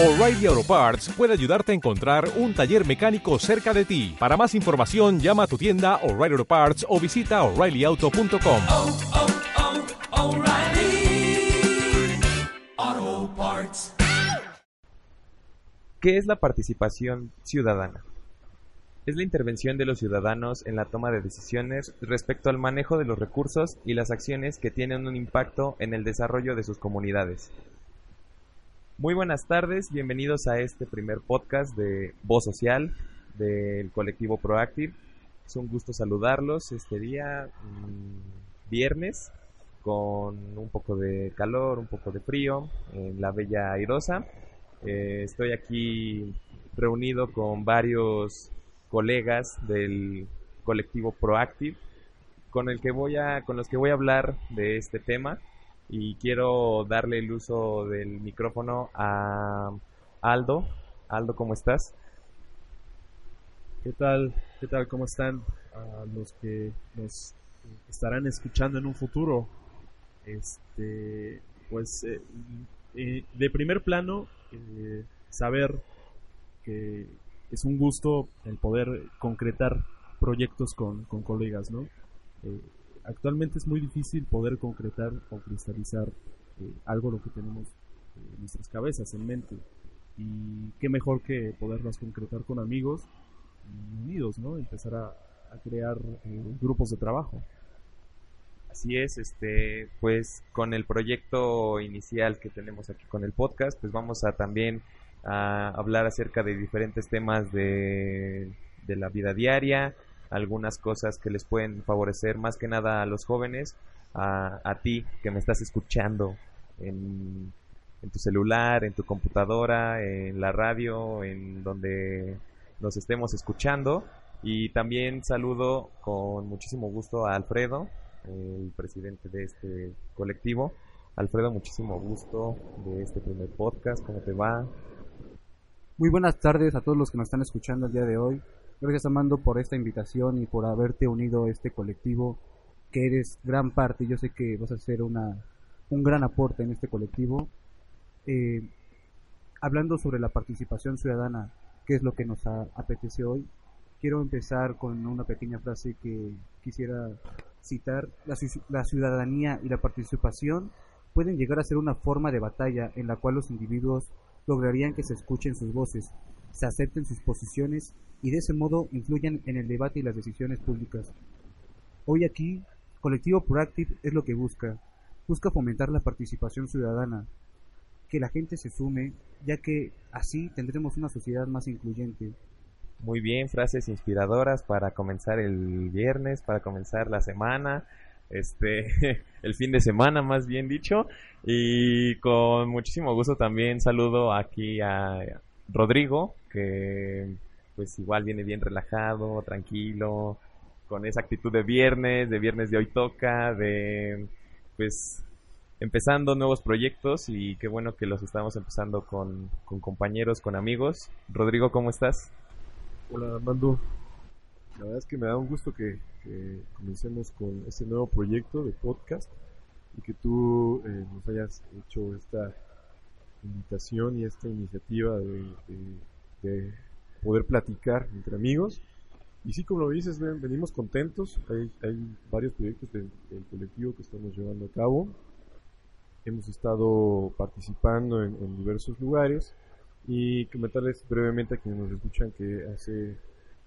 O'Reilly Auto Parts puede ayudarte a encontrar un taller mecánico cerca de ti. Para más información, llama a tu tienda O'Reilly Auto Parts o visita oreillyauto.com. oh, oh, Parts. ¿Qué es la participación ciudadana? Es la intervención de los ciudadanos en la toma de decisiones respecto al manejo de los recursos y las acciones que tienen un impacto en el desarrollo de sus comunidades. Muy buenas tardes, bienvenidos a este primer podcast de Voz Social del colectivo Proactive. Es un gusto saludarlos este día, mm, viernes, con un poco de calor, un poco de frío, en la Bella Airosa. Eh, estoy aquí reunido con varios colegas del colectivo Proactive con el que voy a con los que voy a hablar de este tema y quiero darle el uso del micrófono a Aldo. Aldo, ¿cómo estás? ¿Qué tal? ¿Qué tal? ¿Cómo están? A los que nos estarán escuchando en un futuro. Este, pues eh, eh, de primer plano, eh, saber que es un gusto el poder concretar proyectos con, con colegas, ¿no? Eh, actualmente es muy difícil poder concretar o cristalizar eh, algo lo que tenemos en nuestras cabezas, en mente. Y qué mejor que poderlas concretar con amigos unidos, ¿no? Empezar a, crear eh, grupos de trabajo. Así es, este, pues con el proyecto inicial que tenemos aquí con el podcast, pues vamos a también a hablar acerca de diferentes temas de, de la vida diaria, algunas cosas que les pueden favorecer más que nada a los jóvenes, a, a ti que me estás escuchando en, en tu celular, en tu computadora, en la radio, en donde nos estemos escuchando. Y también saludo con muchísimo gusto a Alfredo, el presidente de este colectivo. Alfredo, muchísimo gusto de este primer podcast. ¿Cómo te va? Muy buenas tardes a todos los que nos están escuchando el día de hoy. Gracias Amando por esta invitación y por haberte unido a este colectivo, que eres gran parte. Yo sé que vas a ser una, un gran aporte en este colectivo. Eh, hablando sobre la participación ciudadana, que es lo que nos apetece hoy, quiero empezar con una pequeña frase que quisiera citar. La, ci- la ciudadanía y la participación pueden llegar a ser una forma de batalla en la cual los individuos lograrían que se escuchen sus voces, se acepten sus posiciones y de ese modo influyan en el debate y las decisiones públicas. Hoy aquí, Colectivo Proactive es lo que busca. Busca fomentar la participación ciudadana, que la gente se sume, ya que así tendremos una sociedad más incluyente. Muy bien, frases inspiradoras para comenzar el viernes, para comenzar la semana, este, el fin de semana más bien dicho. Y con muchísimo gusto también saludo aquí a Rodrigo, que pues igual viene bien relajado, tranquilo, con esa actitud de viernes, de viernes de hoy toca, de pues empezando nuevos proyectos y qué bueno que los estamos empezando con, con compañeros, con amigos. Rodrigo, ¿cómo estás? Hola Armando, la verdad es que me da un gusto que, comencemos con este nuevo proyecto de podcast y que tú eh, nos hayas hecho esta invitación y esta iniciativa de poder platicar entre amigos. Y sí, como lo dices, ven- venimos contentos, hay, hay varios proyectos del, colectivo que estamos llevando a cabo. Hemos estado participando en, en diversos lugares y comentarles brevemente a quienes nos escuchan que hace,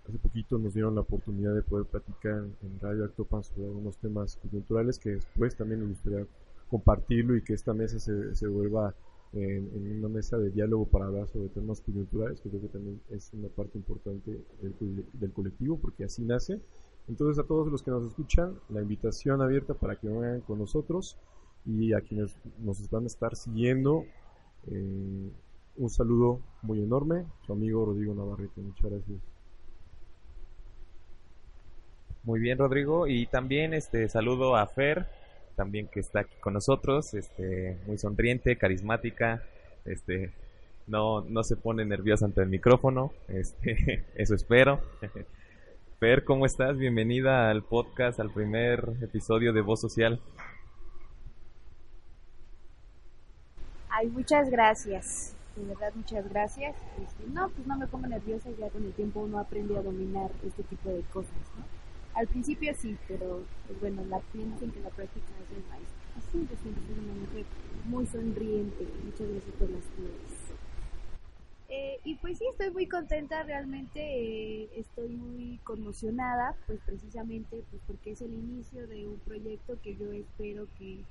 hace poquito nos dieron la oportunidad de poder platicar en Radio Actopan sobre algunos temas coyunturales que después también nos gustaría compartirlo y que esta mesa se, se vuelva en, una mesa de diálogo para hablar sobre temas coyunturales, que creo que también es una parte importante del, del colectivo porque así nace. Entonces a todos los que nos escuchan, la invitación abierta para que vengan con nosotros y a quienes nos van a estar siguiendo, eh, un saludo muy enorme, su amigo Rodrigo Navarrete, muchas gracias. Muy bien, Rodrigo. Y también este saludo a Fer, también que está aquí con nosotros, este, muy sonriente, carismática, este, no, no se pone nerviosa ante el micrófono, este, eso espero. Fer, ¿cómo estás? Bienvenida al podcast, al primer episodio de Voz Social. Ay, muchas gracias. De verdad, muchas gracias. Este, no, pues no me pongo nerviosa, ya con el tiempo uno aprende a dominar este tipo de cosas, ¿no? Al principio sí, pero pues bueno, la dicen que la práctica es el maestro. Así yo siempre soy una mujer muy sonriente. Muchas gracias por las flores. Eh, y pues sí, estoy muy contenta, realmente eh, estoy muy conmocionada, pues precisamente pues porque es el inicio de un proyecto que yo espero que,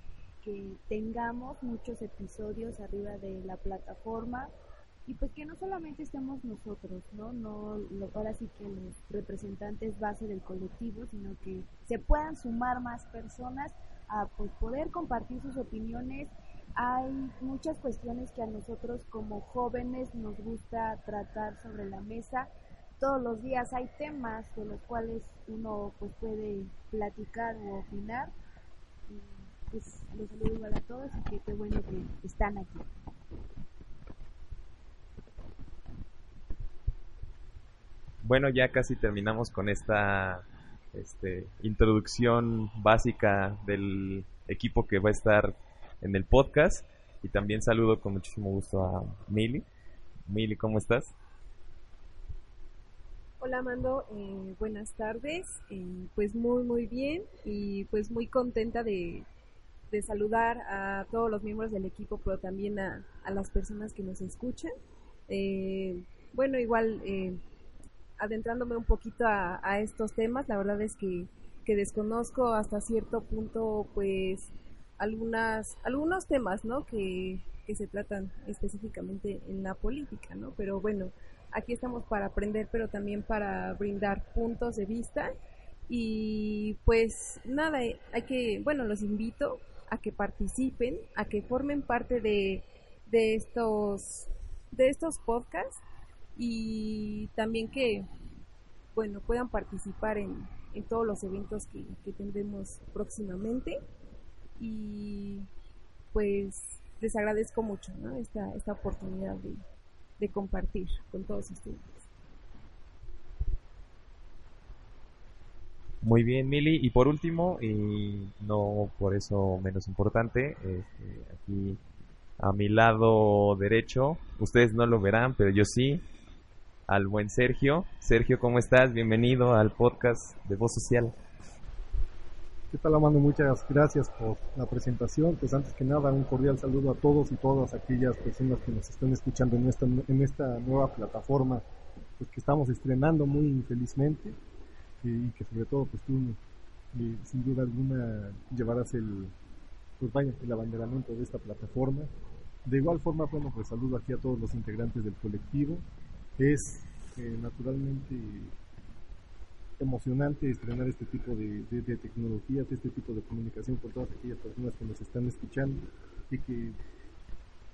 que tengamos muchos episodios arriba de la plataforma y pues que no solamente estemos nosotros, ¿no? no lo, ahora sí que los representantes base del colectivo, sino que se puedan sumar más personas a pues, poder compartir sus opiniones hay muchas cuestiones que a nosotros como jóvenes nos gusta tratar sobre la mesa. Todos los días hay temas de los cuales uno pues puede platicar o opinar. Pues los saludo igual a todos y que qué bueno que están aquí. Bueno, ya casi terminamos con esta este, introducción básica del equipo que va a estar en el podcast. Y también saludo con muchísimo gusto a Mili. Mili, ¿cómo estás? Hola Mando, eh, buenas tardes. Eh, pues muy muy bien y pues muy contenta de, saludar a todos los miembros del equipo, pero también a, a las personas que nos escuchan. Eh, bueno, igual adentrándome un poquito a, estos temas, la verdad es que, que desconozco hasta cierto punto pues algunas, algunos temas, ¿no? Que, que se tratan específicamente en la política, ¿no? Pero bueno, aquí estamos para aprender, pero también para brindar puntos de vista. Y pues nada, hay que, bueno, los invito a que participen, a que formen parte de, de estos de estos podcasts y también que bueno puedan participar en, en todos los eventos que, que tendremos próximamente y pues les agradezco mucho esta, esta oportunidad de, de compartir con todos ustedes. Muy bien, Mili. Y por último, y no por eso menos importante, este, aquí a mi lado derecho, ustedes no lo verán, pero yo sí, al buen Sergio. Sergio, ¿cómo estás? Bienvenido al podcast de Voz Social. ¿Qué tal, Amando? Muchas gracias por la presentación. Pues antes que nada, un cordial saludo a todos y todas aquellas personas que nos están escuchando en esta, en esta nueva plataforma pues, que estamos estrenando muy felizmente y que sobre todo pues tú eh, sin duda alguna llevarás el pues vaya el abanderamiento de esta plataforma de igual forma bueno pues saludo aquí a todos los integrantes del colectivo es eh, naturalmente emocionante estrenar este tipo de, de, tecnologías, este tipo de comunicación con todas aquellas personas que nos están escuchando y que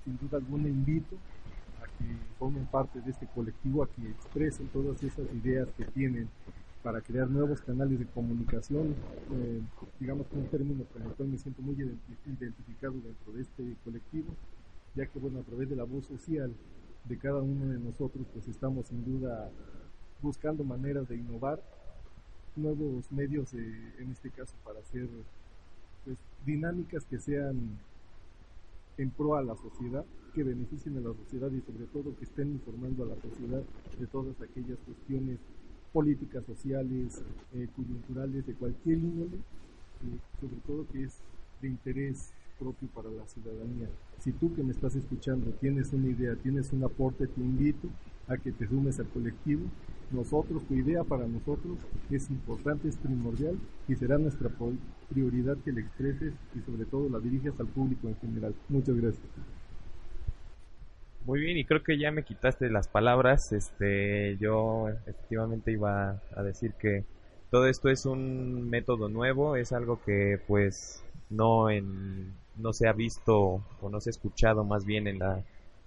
sin duda alguna invito a que formen parte de este colectivo, a que expresen todas esas ideas que tienen para crear nuevos canales de comunicación, eh, digamos que un término con el cual me siento muy identificado dentro de este colectivo, ya que bueno, a través de la voz social de cada uno de nosotros, pues estamos sin duda buscando maneras de innovar nuevos medios, en este caso, para hacer pues, dinámicas que sean en pro a la sociedad, que beneficien a la sociedad y sobre todo que estén informando a la sociedad de todas aquellas cuestiones políticas, sociales, eh, coyunturales, de cualquier índole, eh, sobre todo que es de interés propio para la ciudadanía. Si tú que me estás escuchando tienes una idea, tienes un aporte, te invito a que te sumes al colectivo nosotros, tu idea para nosotros es importante, es primordial y será nuestra prioridad que la expreses y sobre todo la diriges al público en general. Muchas gracias. Muy bien, y creo que ya me quitaste las palabras. Este, yo efectivamente iba a decir que todo esto es un método nuevo, es algo que pues no en no se ha visto o no se ha escuchado más bien en la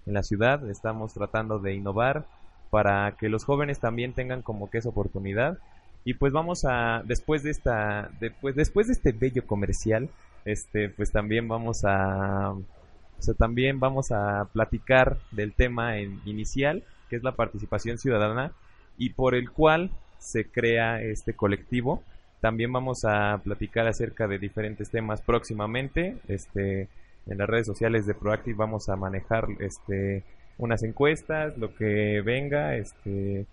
en la ciudad. Estamos tratando de innovar para que los jóvenes también tengan como que esa oportunidad. Y pues vamos a, después de esta, después, después de este bello comercial, este, pues también vamos a, o sea, también vamos a platicar del tema en, inicial, que es la participación ciudadana, y por el cual se crea este colectivo. También vamos a platicar acerca de diferentes temas próximamente, este, en las redes sociales de Proactive vamos a manejar, este, unas encuestas, lo que venga, este,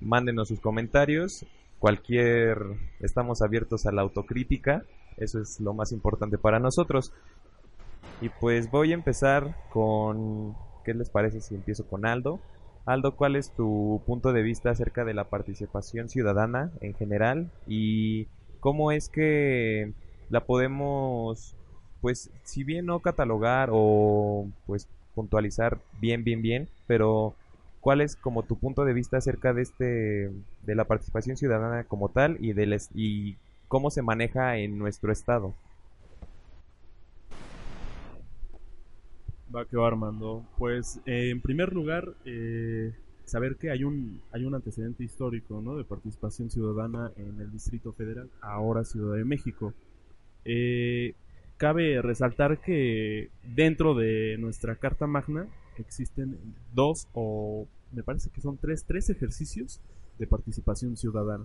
mándenos sus comentarios. Cualquier, estamos abiertos a la autocrítica, eso es lo más importante para nosotros. Y pues voy a empezar con, ¿qué les parece si empiezo con Aldo? Aldo, ¿cuál es tu punto de vista acerca de la participación ciudadana en general y cómo es que la podemos, pues, si bien no catalogar o pues puntualizar bien, bien, bien, pero ¿cuál es como tu punto de vista acerca de este, de la participación ciudadana como tal y del es- y cómo se maneja en nuestro estado? Va que va Armando. Pues eh, en primer lugar, eh, saber que hay un, hay un antecedente histórico ¿no? de participación ciudadana en el Distrito Federal, ahora Ciudad de México. Eh, cabe resaltar que dentro de nuestra Carta Magna existen dos o me parece que son tres, tres ejercicios de participación ciudadana.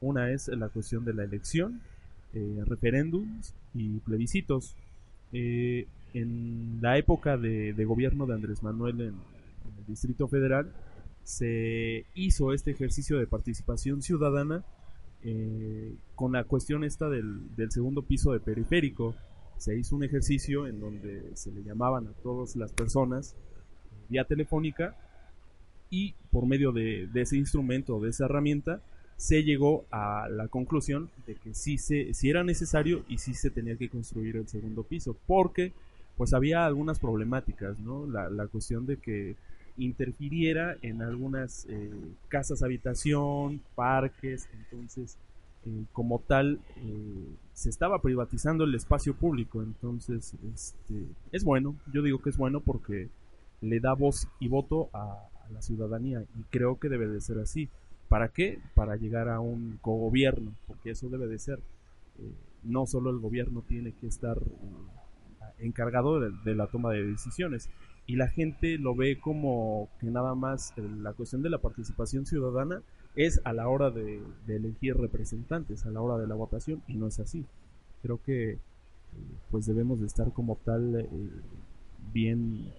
Una es la cuestión de la elección, eh, referéndums y plebiscitos. Eh, en la época de, de gobierno de Andrés Manuel en, el Distrito Federal se hizo este ejercicio de participación ciudadana eh, con la cuestión esta del, del segundo piso de periférico. Se hizo un ejercicio en donde se le llamaban a todas las personas vía telefónica y por medio de, de ese instrumento, de esa herramienta, se llegó a la conclusión de que sí, se, sí era necesario y sí se tenía que construir el segundo piso, porque pues había algunas problemáticas, ¿no? La, cuestión de que interfiriera en algunas eh, casas habitación, parques, entonces eh, como tal eh, se estaba privatizando el espacio público, entonces este, es bueno, yo digo que es bueno porque le da voz y voto a, a la ciudadanía y creo que debe de ser así. ¿Para qué? Para llegar a un cogobierno, porque eso debe de ser. Eh, no solo el gobierno tiene que estar eh, encargado de, la toma de decisiones. Y la gente lo ve como que nada más eh, la cuestión de la participación ciudadana es a la hora de, elegir representantes, a la hora de la votación, y no es así. Creo que eh, pues debemos de estar como tal eh, bien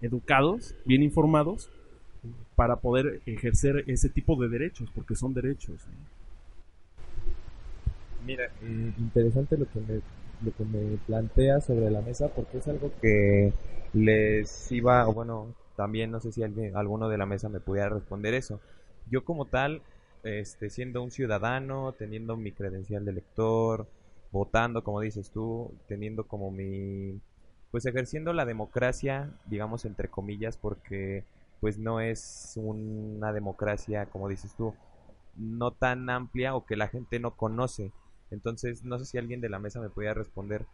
educados, bien informados, para poder ejercer ese tipo de derechos, porque son derechos. Mira, interesante lo que me lo que me plantea sobre la mesa porque es algo que les iba, bueno, también no sé si alguien, alguno de la mesa me pudiera responder eso. Yo como tal, este, siendo un ciudadano, teniendo mi credencial de elector, votando, como dices tú, teniendo como mi, pues ejerciendo la democracia, digamos entre comillas, porque pues no es una democracia, como dices tú, no tan amplia o que la gente no conoce. Entonces, no sé si alguien de la mesa me podía responder.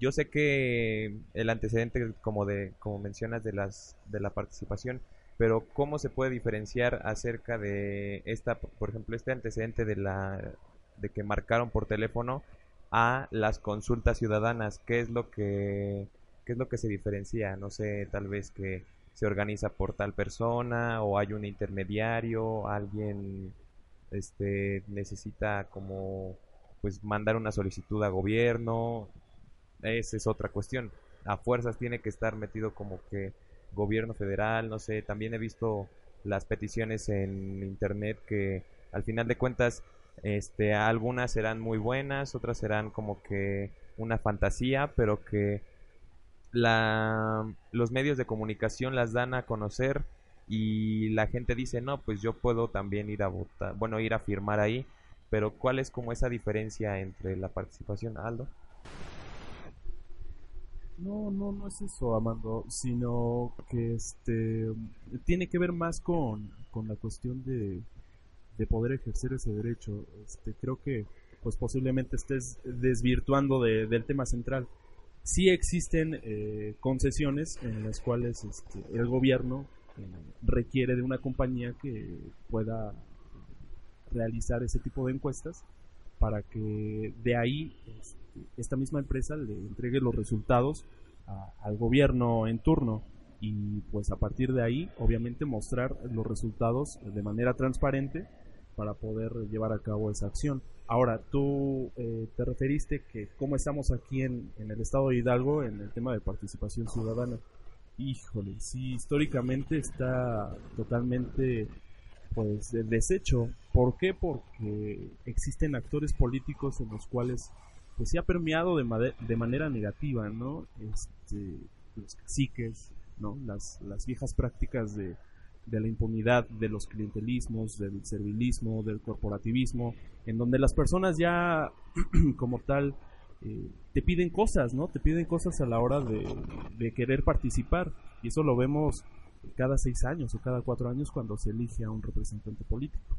Yo sé que el antecedente, como de, como mencionas, de las, de la participación, pero cómo se puede diferenciar acerca de esta, por ejemplo, este antecedente de la, de que marcaron por teléfono a las consultas ciudadanas. ¿Qué es lo que, qué es lo que se diferencia? No sé, tal vez que se organiza por tal persona o hay un intermediario, alguien, este, necesita como pues mandar una solicitud a gobierno, esa es otra cuestión. A fuerzas tiene que estar metido como que gobierno federal, no sé, también he visto las peticiones en internet que al final de cuentas este algunas serán muy buenas, otras serán como que una fantasía, pero que la los medios de comunicación las dan a conocer y la gente dice, "No, pues yo puedo también ir a votar, bueno, ir a firmar ahí." Pero ¿cuál es como esa diferencia entre la participación, Aldo? No, no, no es eso, Amando, sino que este tiene que ver más con, con la cuestión de, de poder ejercer ese derecho. Este, creo que pues posiblemente estés desvirtuando de, del tema central. Sí existen eh, concesiones en las cuales este, el gobierno eh, requiere de una compañía que pueda realizar ese tipo de encuestas para que de ahí este, esta misma empresa le entregue los resultados a, al gobierno en turno y pues a partir de ahí obviamente mostrar los resultados de manera transparente para poder llevar a cabo esa acción. Ahora, tú eh, te referiste que cómo estamos aquí en, en, el estado de Hidalgo en el tema de participación ciudadana. Híjole, sí, históricamente está totalmente pues de- deshecho. ¿Por qué? Porque existen actores políticos en los cuales pues se ha permeado de, de manera negativa, ¿no? Este, los caciques, ¿no? Las, las viejas prácticas de, de la impunidad, de los clientelismos, del servilismo, del corporativismo, en donde las personas ya como tal eh, te piden cosas, ¿no? Te piden cosas a la hora de, de querer participar. Y eso lo vemos cada seis años o cada cuatro años cuando se elige a un representante político.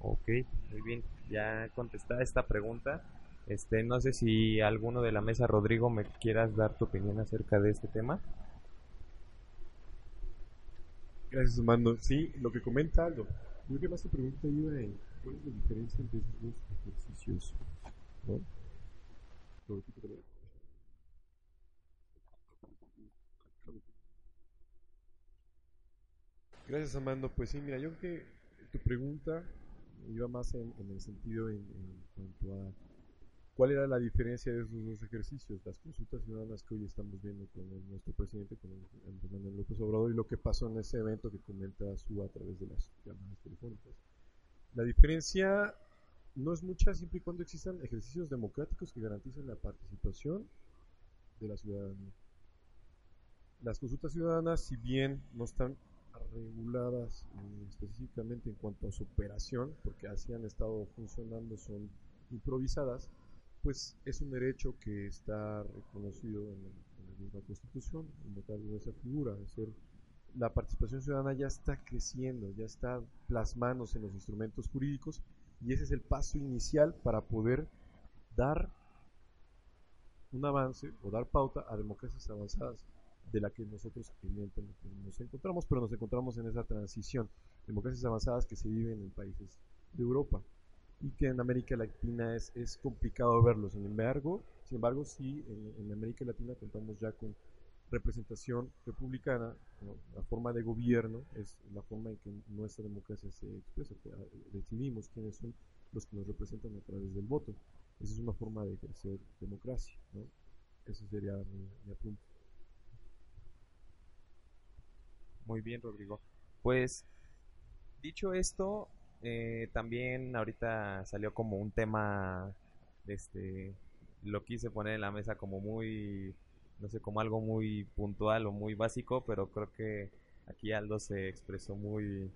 Ok, muy bien. Ya contestada esta pregunta. Este, no sé si alguno de la mesa, Rodrigo, me quieras dar tu opinión acerca de este tema. Gracias, Armando. Sí, lo que comenta Aldo. Yo creo que más tu pregunta iba en cuál es la diferencia entre esos dos ejercicios. ¿no? Lo repito Gracias, Armando. Pues sí, mira, yo creo que tu pregunta iba más en, el sentido en, cuanto a cuál era la diferencia de esos dos ejercicios, las consultas ciudadanas que hoy estamos viendo con nuestro presidente, con Andrés Manuel López Obrador, y lo que pasó en ese evento que comenta su a través de las llamadas telefónicas. La diferencia no es mucha siempre y cuando existan ejercicios democráticos que garanticen la participación de la ciudadanía. Las consultas ciudadanas, si bien no están reguladas eh, específicamente en cuanto a su operación, porque así han estado funcionando, son improvisadas, pues es un derecho que está reconocido en, la- misma Constitución, en esa figura, es decir, la participación ciudadana ya está creciendo, ya está plasmándose en los instrumentos jurídicos y ese es el paso inicial para poder dar un avance o dar pauta a democracias avanzadas de la que nosotros evidentemente nos encontramos, pero nos encontramos en esa transición, democracias avanzadas que se viven en países de Europa y que en América Latina es, es complicado verlo. Sin embargo, sin embargo sí, en, América Latina contamos ya con representación republicana, la forma de gobierno es la forma en que nuestra democracia se expresa, que, decidimos quiénes son los que nos representan a través del voto. Esa es una forma de ejercer democracia. ¿no? Ese sería mi, mi. Muy bien, Rodrigo. Pues, dicho esto, eh, también ahorita salió como un tema, este, lo quise poner en la mesa como muy, no sé, como algo muy puntual o muy básico, pero creo que aquí Aldo se expresó muy,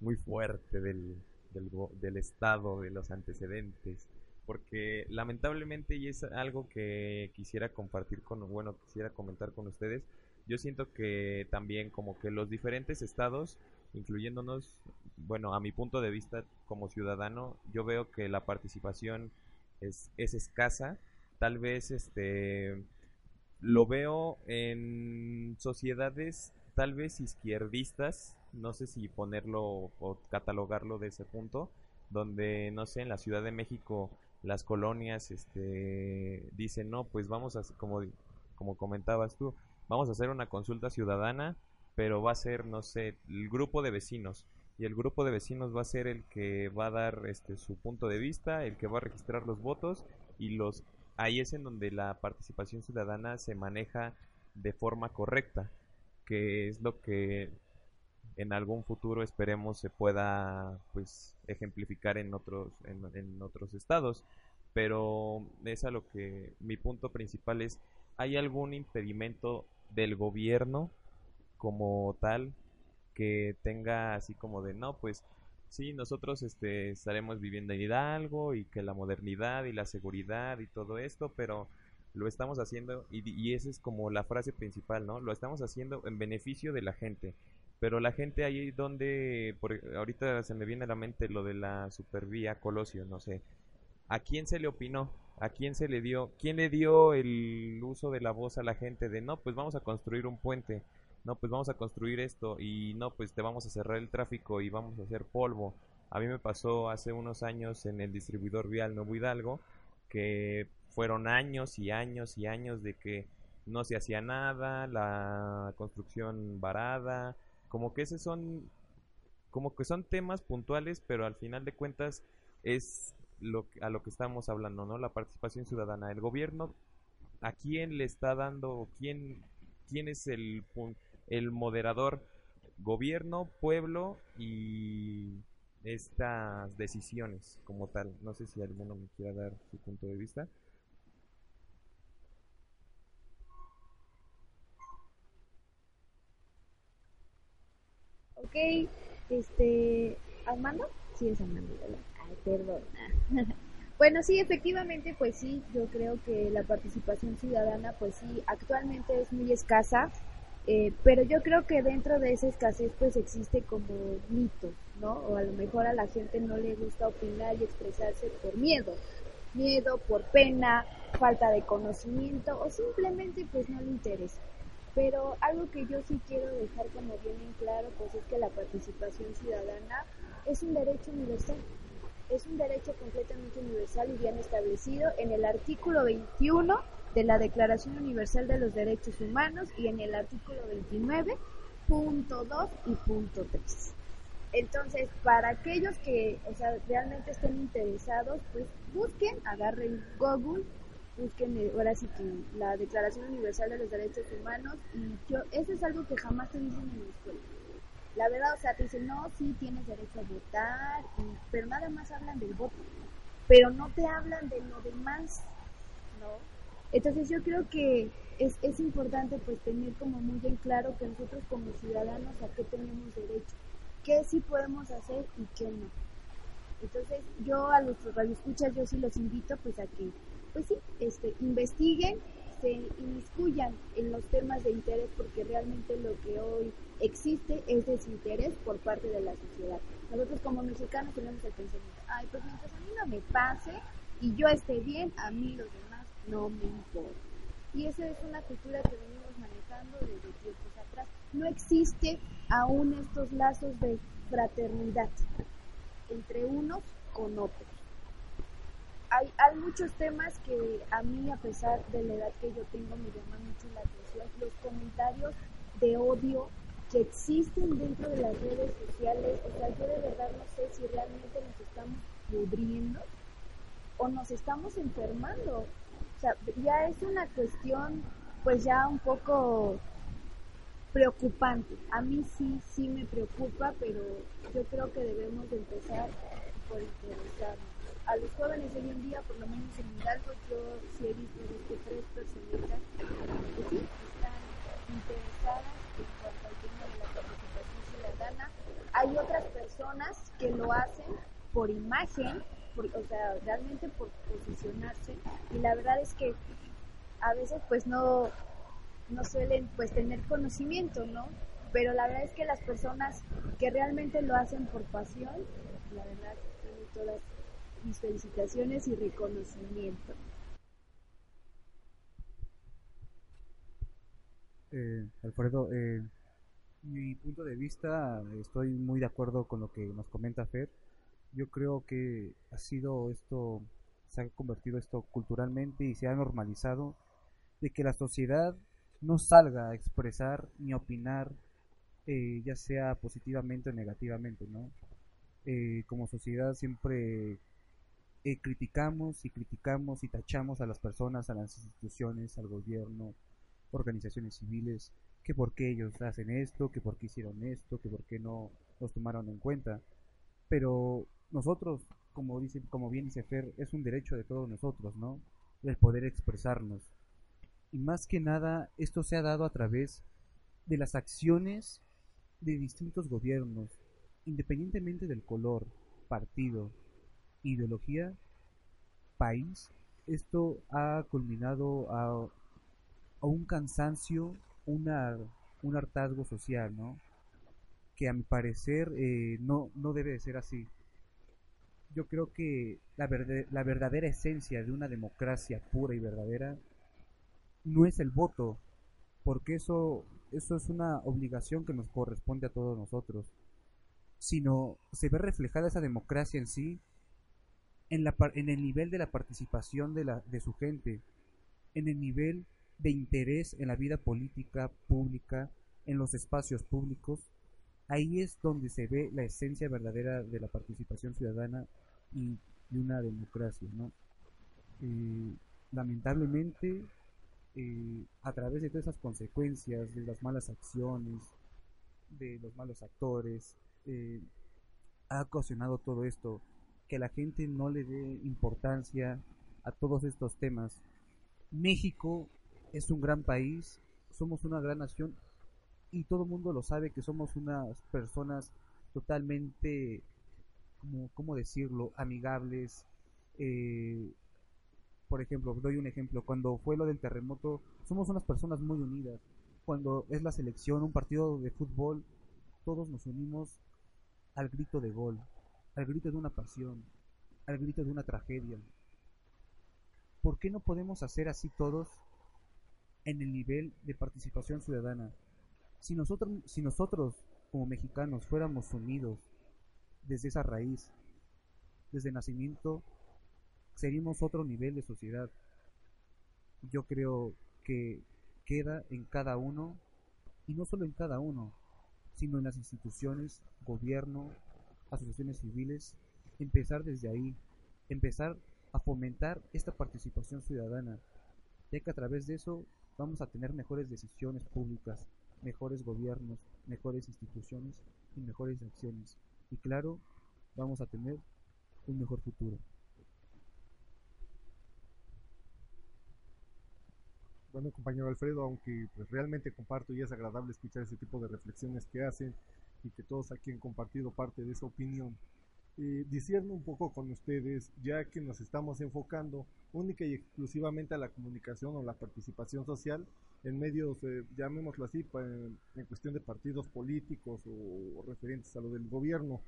muy fuerte del, del, del estado, de los antecedentes, porque lamentablemente, y es algo que quisiera compartir con, bueno, quisiera comentar con ustedes, yo siento que también como que los diferentes estados, incluyéndonos, bueno, a mi punto de vista como ciudadano, yo veo que la participación es, es escasa. Tal vez este lo veo en sociedades tal vez izquierdistas, no sé si ponerlo o catalogarlo de ese punto, donde no sé, en la Ciudad de México las colonias este dicen, "No, pues vamos a como como comentabas tú, vamos a hacer una consulta ciudadana, pero va a ser, no sé, el grupo de vecinos. Y el grupo de vecinos va a ser el que va a dar este su punto de vista, el que va a registrar los votos y los ahí es en donde la participación ciudadana se maneja de forma correcta, que es lo que en algún futuro esperemos se pueda pues ejemplificar en otros en, en otros estados pero es a lo que mi punto principal es hay algún impedimento del gobierno como tal que tenga así como de no pues sí nosotros este estaremos viviendo en Hidalgo y que la modernidad y la seguridad y todo esto pero lo estamos haciendo y, y esa es como la frase principal no lo estamos haciendo en beneficio de la gente pero la gente ahí donde por, ahorita se me viene a la mente lo de la supervía Colosio no sé. ¿A quién se le opinó? ¿A quién se le dio? ¿Quién le dio el uso de la voz a la gente de no, pues vamos a construir un puente? No, pues vamos a construir esto y no, pues te vamos a cerrar el tráfico y vamos a hacer polvo. A mí me pasó hace unos años en el distribuidor vial Nuevo Hidalgo que fueron años y años y años de que no se hacía nada, la construcción varada, como que esos son como que son temas puntuales, pero al final de cuentas es lo, a lo que estamos hablando, ¿no? La participación ciudadana. El gobierno, ¿a quién le está dando, quién, quién es el, el moderador, gobierno, pueblo y estas decisiones como tal. No sé si alguno me quiera dar su punto de vista. Ok, este, Armando, sí es Armando, ¿verdad? Ay, perdón. bueno, sí, efectivamente, pues sí, yo creo que la participación ciudadana, pues sí, actualmente es muy escasa, eh, pero yo creo que dentro de esa escasez, pues existe como mitos, ¿no? O a lo mejor a la gente no le gusta opinar y expresarse por miedo, miedo, por pena, falta de conocimiento o simplemente pues no le interesa. Pero algo que yo sí quiero dejar como bien en claro, pues es que la participación ciudadana es un derecho universal. Es un derecho completamente universal y bien establecido en el artículo 21 de la Declaración Universal de los Derechos Humanos y en el artículo 29, punto 2 y punto 3. Entonces, para aquellos que, o sea, realmente estén interesados, pues busquen, agarren Google, busquen eh, ahora sí que la Declaración Universal de los Derechos Humanos y yo, eso es algo que jamás te dicen en la escuela. La verdad, o sea, te dicen, no, sí, tienes derecho a votar, y- pero nada más hablan del voto, pero no te hablan de lo demás, ¿no? Entonces yo creo que es, es importante pues tener como muy en claro que nosotros como ciudadanos a qué tenemos derecho, qué sí podemos hacer y qué no. Entonces yo a los radioescuchas yo sí los invito pues a que pues sí, este, investiguen, se inmiscuyan en los temas de interés porque realmente lo que hoy existe es desinterés por parte de la sociedad. Nosotros como mexicanos tenemos el pensamiento, ay, pues mientras a mí no me pase y yo esté bien, a mí los demás no me importa. Y eso es una cultura que venimos manejando desde tiempos atrás. No existe aún estos lazos de fraternidad entre unos con otros hay, hay muchos temas que a mí, a pesar de la edad que yo tengo, me llaman mucho la atención. Los comentarios de odio que existen dentro de las redes sociales. O sea, yo de verdad no sé si realmente nos estamos pudriendo o nos estamos enfermando. O sea, ya es una cuestión, pues ya un poco preocupante. A mí sí, sí me preocupa, pero yo creo que debemos de empezar por interesarnos a los jóvenes hoy en día, por lo menos en Hidalgo, yo sí he visto dos que tres personitas que están interesadas en cuanto al tema de la participación ciudadana. Hay otras personas que lo hacen por imagen, o sea, realmente por posicionarse, y la verdad es que a veces pues no, no suelen pues tener conocimiento, ¿no? Pero la verdad es que las personas que realmente lo hacen por pasión, la verdad tienen todas mis felicitaciones y reconocimiento. Eh, Alfredo, eh, mi punto de vista, estoy muy de acuerdo con lo que nos comenta Fer. Yo creo que ha sido esto, se ha convertido esto culturalmente y se ha normalizado de que la sociedad no salga a expresar ni opinar, eh, ya sea positivamente o negativamente, ¿no? Eh, como sociedad siempre eh, criticamos y criticamos y tachamos a las personas, a las instituciones, al gobierno, organizaciones civiles, que por qué ellos hacen esto, que por qué hicieron esto, que por qué no los tomaron en cuenta. Pero nosotros, como dice, como bien dice Fer, es un derecho de todos nosotros, ¿no? El poder expresarnos. Y más que nada, esto se ha dado a través de las acciones de distintos gobiernos, independientemente del color, partido, ideología, país, esto ha culminado a, a un cansancio, una, un hartazgo social, ¿no? Que a mi parecer eh, no, no debe de ser así. Yo creo que la, verde- la verdadera esencia de una democracia pura y verdadera no es el voto, porque eso, eso es una obligación que nos corresponde a todos nosotros, sino se ve reflejada esa democracia en sí en, la, en el nivel de la participación de, la, de su gente, en el nivel de interés en la vida política pública, en los espacios públicos, ahí es donde se ve la esencia verdadera de la participación ciudadana y de una democracia, ¿no? Eh, lamentablemente, eh, a través de todas esas consecuencias, de las malas acciones, de los malos actores, eh, ha ocasionado todo esto, que la gente no le dé importancia a todos estos temas. México es un gran país, somos una gran nación y todo el mundo lo sabe que somos unas personas totalmente, como, ¿cómo decirlo?, amigables. Eh, por ejemplo, doy un ejemplo, cuando fue lo del terremoto, somos unas personas muy unidas. Cuando es la selección, un partido de fútbol, todos nos unimos al grito de gol, al grito de una pasión, al grito de una tragedia. ¿Por qué no podemos hacer así todos en el nivel de participación ciudadana? Si nosotros, si nosotros como mexicanos fuéramos unidos desde esa raíz, desde nacimiento, seríamos otro nivel de sociedad. Yo creo que queda en cada uno, y no solo en cada uno, sino en las instituciones, gobierno, asociaciones civiles, empezar desde ahí, empezar a fomentar esta participación ciudadana, ya que a través de eso vamos a tener mejores decisiones públicas, mejores gobiernos, mejores instituciones y mejores acciones. Y claro, vamos a tener un mejor futuro. Bueno, compañero Alfredo, aunque pues, realmente comparto y es agradable escuchar ese tipo de reflexiones que hacen y que todos aquí han compartido parte de esa opinión, eh, un poco con ustedes, ya que nos estamos enfocando única y exclusivamente a la comunicación o la participación social en medios, eh, llamémoslo así, en, en, cuestión de partidos políticos o, o referentes a lo del gobierno.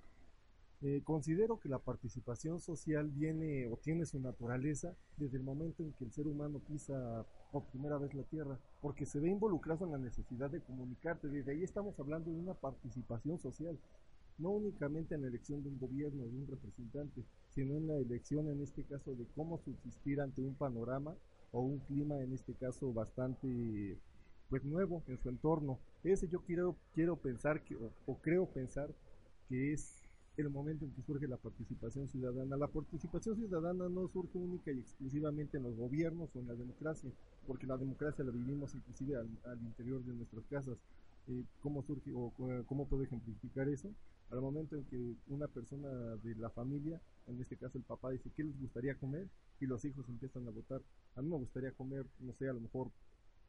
Eh, considero que la participación social viene o tiene su naturaleza desde el momento en que el ser humano pisa por primera vez la tierra, porque se ve involucrado en la necesidad de comunicarte. Desde ahí estamos hablando de una participación social, no únicamente en la elección de un gobierno, de un representante, sino en la elección, en este caso, de cómo subsistir ante un panorama o un clima, en este caso, bastante pues nuevo en su entorno. Ese yo quiero, quiero pensar que, o creo pensar que es el momento en que surge la participación ciudadana. La participación ciudadana no surge única y exclusivamente en los gobiernos o en la democracia, porque la democracia la vivimos inclusive al, interior de nuestras casas. Eh, ¿Cómo surge o cómo puedo ejemplificar eso? Al momento en que una persona de la familia, en este caso el papá, dice qué les gustaría comer y los hijos empiezan a votar. A mí me gustaría comer, no sé, a lo mejor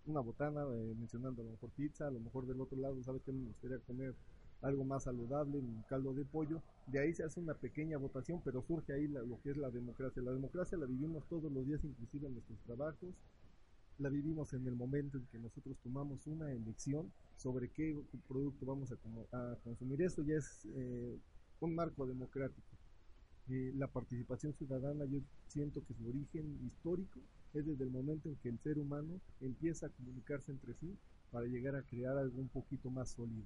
una botana, eh, mencionando a lo mejor pizza, a lo mejor del otro lado, ¿sabes qué me gustaría comer? algo más saludable, un caldo de pollo. De ahí se hace una pequeña votación, pero surge ahí lo que es la democracia. La democracia la vivimos todos los días, inclusive en nuestros trabajos. La vivimos en el momento en que nosotros tomamos una elección sobre qué producto vamos a, consumir. Eso ya es eh, un marco democrático. Eh, la participación ciudadana, yo siento que su origen histórico es desde el momento en que el ser humano empieza a comunicarse entre sí para llegar a crear algo un poquito más sólido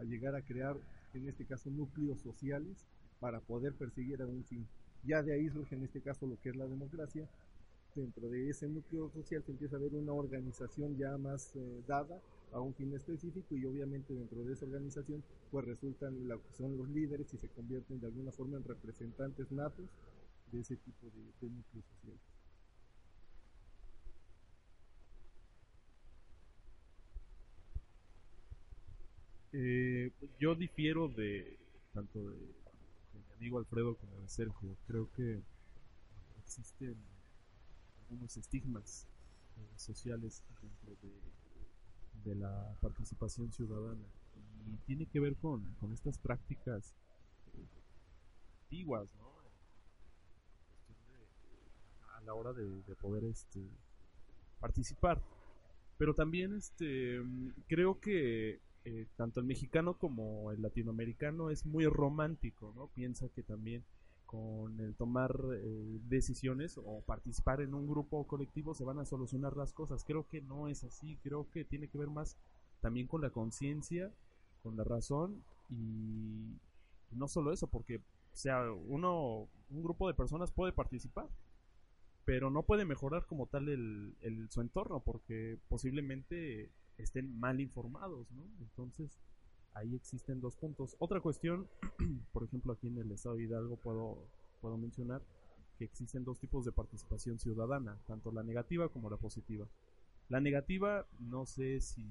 a llegar a crear, en este caso, núcleos sociales para poder perseguir a un fin. Ya de ahí surge en este caso lo que es la democracia. Dentro de ese núcleo social se empieza a ver una organización ya más eh, dada a un fin específico y obviamente dentro de esa organización pues resultan que son los líderes y se convierten de alguna forma en representantes natos de ese tipo de, de núcleos sociales. Eh, yo difiero de tanto de, mi amigo Alfredo como de Sergio. Creo que existen algunos estigmas eh, sociales dentro de, la participación ciudadana y tiene que ver con, con estas prácticas eh, antiguas, ¿no? a la hora de, de poder este participar. Pero también este creo que eh, tanto el mexicano como el latinoamericano es muy romántico, ¿no? Piensa que también con el tomar eh, decisiones o participar en un grupo colectivo se van a solucionar las cosas. Creo que no es así, creo que tiene que ver más también con la conciencia, con la razón y, no solo eso, porque o sea, uno, un grupo de personas puede participar, pero no puede mejorar como tal el, el, su entorno porque posiblemente estén mal informados, ¿no? Entonces, ahí existen dos puntos. Otra cuestión, por ejemplo, aquí en el estado de Hidalgo puedo, puedo mencionar que existen dos tipos de participación ciudadana, tanto la negativa como la positiva. La negativa, no sé si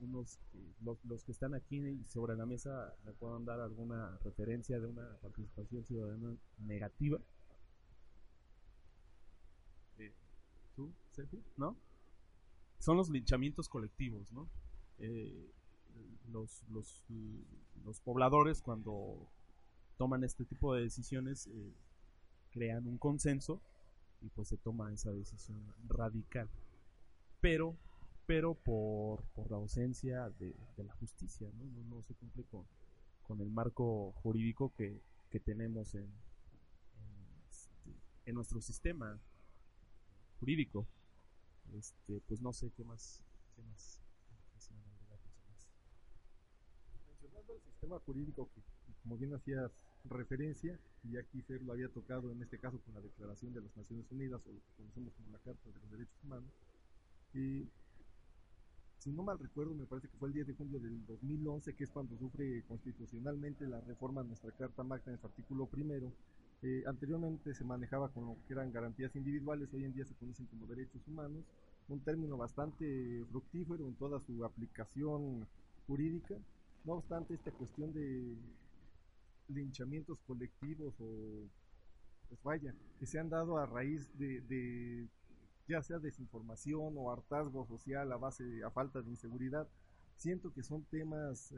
unos que- los, los que están aquí sobre la mesa me puedan dar alguna referencia de una participación ciudadana negativa. Eh, ¿Tú, Sergio? ¿No? Son los linchamientos colectivos, ¿no? Eh, los, los, los pobladores cuando toman este tipo de decisiones eh, crean un consenso y pues se toma esa decisión radical pero pero por, por la ausencia de, de la justicia ¿no? No, no se cumple con, con el marco jurídico que, que tenemos en, en, este, en nuestro sistema jurídico este pues no sé qué más qué más quisieran agregar los demás. Sistema jurídico que, como bien hacías referencia, y aquí Fer lo había tocado en este caso con la Declaración de las Naciones Unidas, o lo que conocemos como la Carta de los Derechos Humanos, y si no mal recuerdo, me parece que fue el 10 de junio del 2011, que es cuando sufre constitucionalmente la reforma a nuestra Carta Magna en su artículo primero. Eh, anteriormente se manejaba con lo que eran garantías individuales, hoy en día se conocen como derechos humanos, un término bastante fructífero en toda su aplicación jurídica. No obstante, esta cuestión de linchamientos colectivos o, pues vaya, que se han dado a raíz de, de ya sea desinformación o hartazgo social a base, a falta de inseguridad, siento que son temas,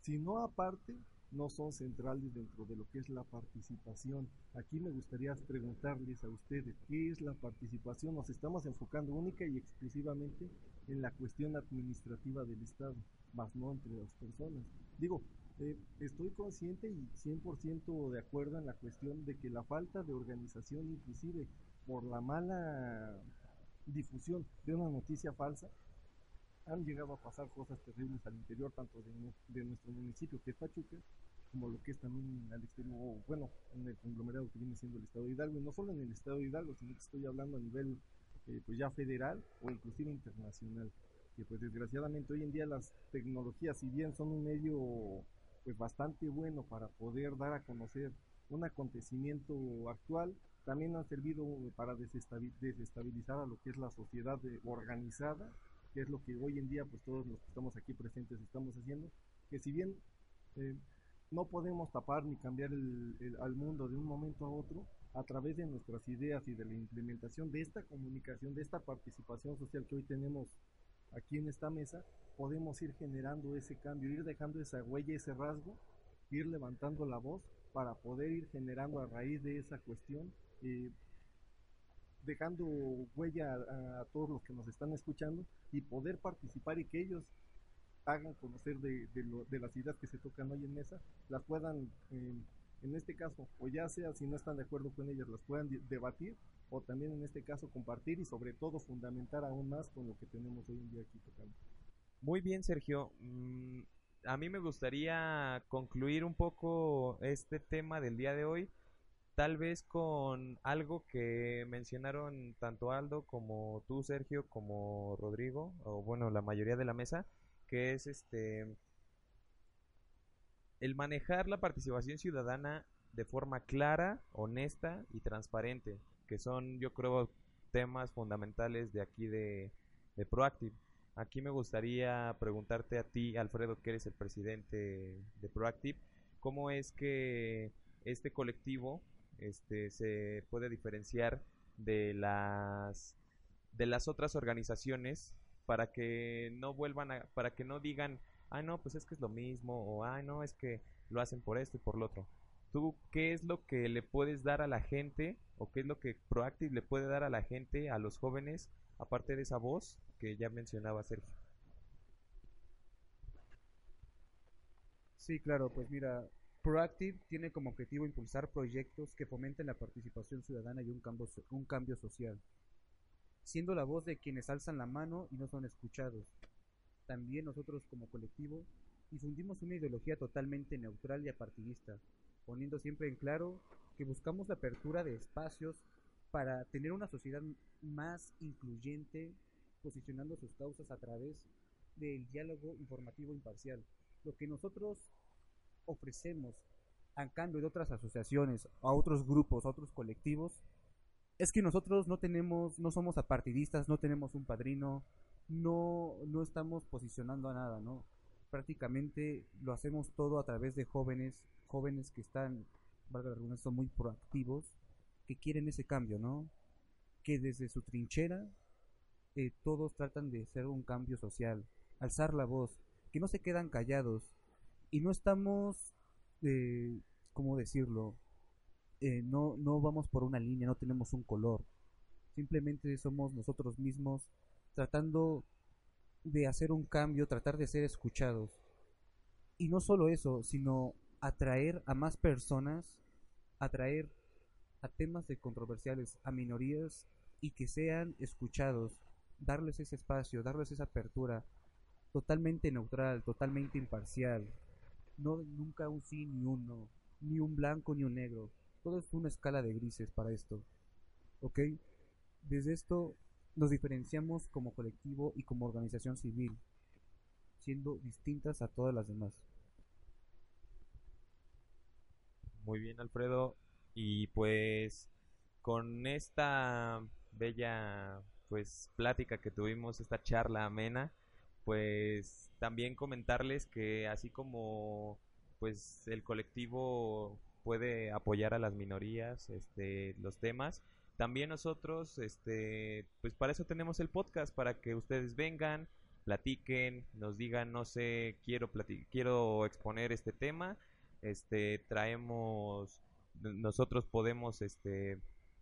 si no aparte, no son centrales dentro de lo que es la participación. Aquí me gustaría preguntarles a ustedes, ¿qué es la participación? Nos estamos enfocando única y exclusivamente en la cuestión administrativa del Estado, más no entre las personas. Digo, eh, estoy consciente y 100% de acuerdo en la cuestión de que la falta de organización, inclusive por la mala difusión de una noticia falsa, han llegado a pasar cosas terribles al interior tanto de, nuestro municipio que es Pachuca como lo que es también al exterior, bueno, en el conglomerado que viene siendo el Estado de Hidalgo, y no solo en el Estado de Hidalgo, sino que estoy hablando a nivel eh, pues ya federal o inclusive internacional, que pues desgraciadamente hoy en día las tecnologías, si bien son un medio pues bastante bueno para poder dar a conocer un acontecimiento actual, también han servido para desestabilizar a lo que es la sociedad organizada que es lo que hoy en día pues todos los que estamos aquí presentes estamos haciendo, que si bien eh, no podemos tapar ni cambiar el, el, al mundo de un momento a otro, a través de nuestras ideas y de la implementación de esta comunicación, de esta participación social que hoy tenemos aquí en esta mesa, podemos ir generando ese cambio, ir dejando esa huella, ese rasgo, ir levantando la voz para poder ir generando a raíz de esa cuestión eh, dejando huella a, todos los que nos están escuchando y poder participar y que ellos hagan conocer de, de, lo, de las ideas que se tocan hoy en mesa, las puedan, eh, en este caso, o ya sea si no están de acuerdo con ellas, las puedan debatir o también en este caso compartir y sobre todo fundamentar aún más con lo que tenemos hoy en día aquí tocando. Muy bien, Sergio. Mm, a mí me gustaría concluir un poco este tema del día de hoy tal vez con algo que mencionaron tanto Aldo como tú, Sergio, como Rodrigo, o bueno, la mayoría de la mesa, que es este el manejar la participación ciudadana de forma clara, honesta y transparente, que son, yo creo, temas fundamentales de aquí de, de Proactive. Aquí me gustaría preguntarte a ti, Alfredo, que eres el presidente de Proactive, ¿cómo es que este colectivo este, se puede diferenciar de las de las otras organizaciones para que no vuelvan a, para que no digan ah no pues es que es lo mismo o ah no es que lo hacen por esto y por lo otro tú qué es lo que le puedes dar a la gente o qué es lo que Proactive le puede dar a la gente a los jóvenes aparte de esa voz que ya mencionaba Sergio sí claro pues mira Proactive tiene como objetivo impulsar proyectos que fomenten la participación ciudadana y un cambio, un cambio social, siendo la voz de quienes alzan la mano y no son escuchados. También nosotros como colectivo difundimos una ideología totalmente neutral y apartidista, poniendo siempre en claro que buscamos la apertura de espacios para tener una sociedad más incluyente, posicionando sus causas a través del diálogo informativo imparcial. Lo que nosotros ofrecemos a cambio de otras asociaciones, a otros grupos, a otros colectivos, es que nosotros no tenemos, no somos apartidistas, no tenemos un padrino, no, no estamos posicionando a nada, ¿no? Prácticamente lo hacemos todo a través de jóvenes, jóvenes que están, valga la redundancia, son muy proactivos, que quieren ese cambio, ¿no? Que desde su trinchera eh, todos tratan de hacer un cambio social, alzar la voz, que no se quedan callados y no estamos, eh, ¿cómo decirlo? Eh, no, no vamos por una línea, no tenemos un color, simplemente somos nosotros mismos tratando de hacer un cambio, tratar de ser escuchados. Y no solo eso, sino atraer a más personas, atraer a temas de controversiales, a minorías y que sean escuchados, darles ese espacio, darles esa apertura totalmente neutral, totalmente imparcial. No nunca un sí ni un no, ni un blanco ni un negro. Todo es una escala de grises para esto. ¿Ok? Desde esto nos diferenciamos como colectivo y como organización civil, siendo distintas a todas las demás. Muy bien, Alfredo. Y pues con esta bella pues plática que tuvimos, esta charla amena, pues también comentarles que así como pues el colectivo puede apoyar a las minorías, este, los temas, también nosotros, este, pues para eso tenemos el podcast, para que ustedes vengan, platiquen, nos digan, no sé, quiero quiero exponer este tema, este, traemos, nosotros podemos, este,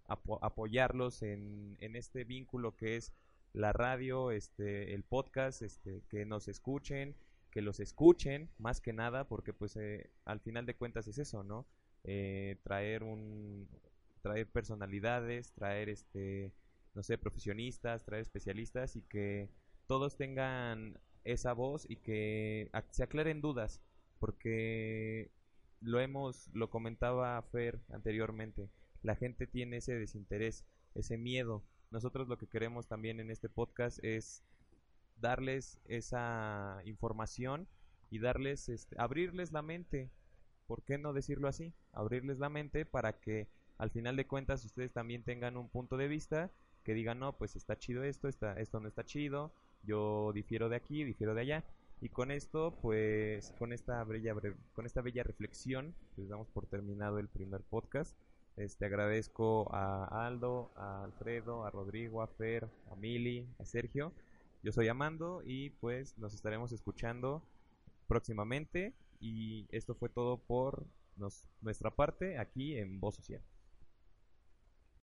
apoyarlos en, en este vínculo que es la radio, este, el podcast, este, que nos escuchen, que los escuchen, más que nada, porque pues eh, al final de cuentas es eso, ¿no? Eh, traer un, traer personalidades, traer este, no sé, profesionistas, traer especialistas y que todos tengan esa voz y que se aclaren dudas, porque lo hemos, lo comentaba Fer anteriormente, la gente tiene ese desinterés, ese miedo. Nosotros lo que queremos también en este podcast es darles esa información y darles, este, abrirles la mente, ¿por qué no decirlo así? Abrirles la mente para que al final de cuentas ustedes también tengan un punto de vista que digan, no, pues está chido esto, está, esto no está chido, yo difiero de aquí, difiero de allá. Y con esto, pues, con esta bella, con esta bella reflexión, pues damos por terminado el primer podcast. Este, agradezco a Aldo, a Alfredo, a Rodrigo, a Fer, a Mili, a Sergio. Yo soy Amando y pues nos estaremos escuchando próximamente. Y esto fue todo por nuestra parte aquí en Voz Social.